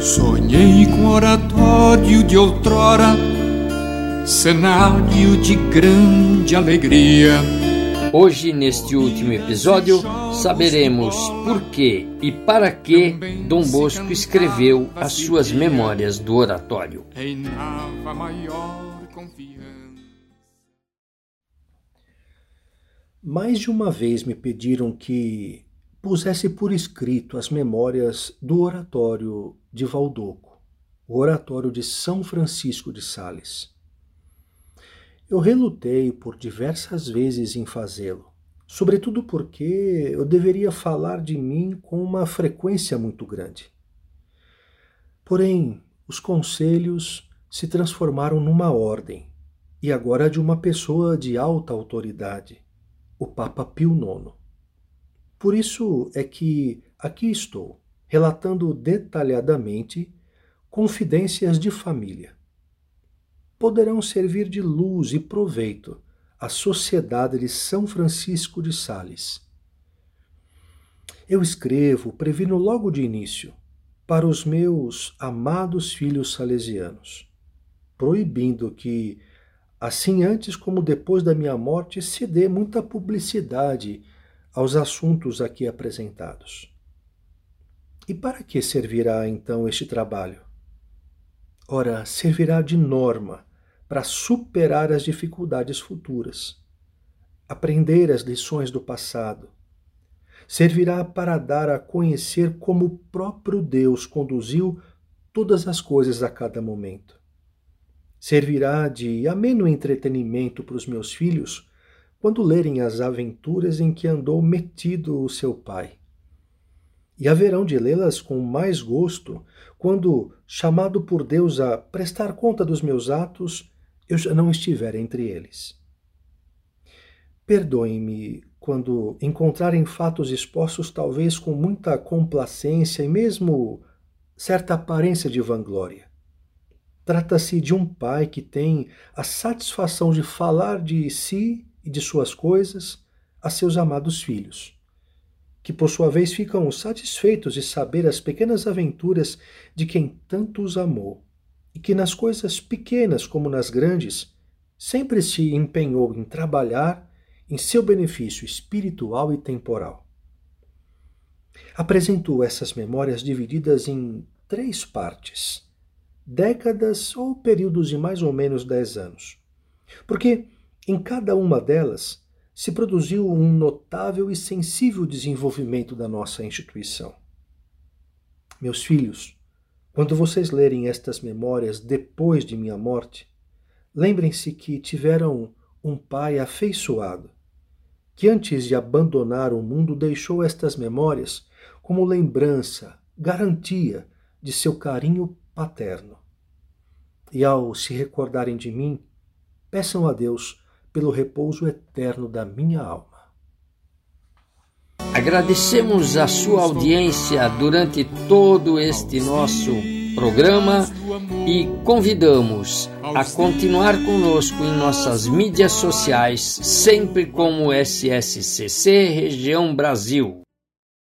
Sonhei com oratório de outrora, cenário de grande alegria Hoje, neste último episódio, saberemos por que e para que Dom Bosco escreveu as suas memórias do oratório. Mais de uma vez me pediram que pusesse por escrito as memórias do oratório de Valdoco, o oratório de São Francisco de Sales. Eu relutei por diversas vezes em fazê-lo, sobretudo porque eu deveria falar de mim com uma frequência muito grande. Porém, os conselhos se transformaram numa ordem, e agora de uma pessoa de alta autoridade, o Papa Pio IX. Por isso é que aqui estou, relatando detalhadamente confidências de família poderão servir de luz e proveito à Sociedade de São Francisco de Sales. Eu escrevo, previno logo de início, para os meus amados filhos salesianos, proibindo que, assim antes como depois da minha morte, se dê muita publicidade aos assuntos aqui apresentados. E para que servirá então este trabalho? Ora, servirá de norma para superar as dificuldades futuras, aprender as lições do passado. Servirá para dar a conhecer como o próprio Deus conduziu todas as coisas a cada momento. Servirá de ameno entretenimento para os meus filhos quando lerem as aventuras em que andou metido o seu pai e haverão de lê-las com mais gosto quando, chamado por Deus a prestar conta dos meus atos, eu já não estiver entre eles. Perdoem-me quando encontrarem fatos expostos, talvez com muita complacência e mesmo certa aparência de vanglória. Trata-se de um pai que tem a satisfação de falar de si e de suas coisas a seus amados filhos que por sua vez ficam satisfeitos de saber as pequenas aventuras de quem tanto os amou, e que nas coisas pequenas como nas grandes sempre se empenhou em trabalhar em seu benefício espiritual e temporal. Apresentou essas memórias divididas em três partes, décadas ou períodos de mais ou menos dez anos, porque em cada uma delas se produziu um notável e sensível desenvolvimento da nossa instituição. Meus filhos, quando vocês lerem estas memórias depois de minha morte, lembrem-se que tiveram um pai afeiçoado, que antes de abandonar o mundo deixou estas memórias como lembrança, garantia de seu carinho paterno. E ao se recordarem de mim, peçam a Deus pelo repouso eterno da minha alma. Agradecemos a sua audiência durante todo este nosso programa e convidamos a continuar conosco em nossas mídias sociais, sempre como SSCC Região Brasil.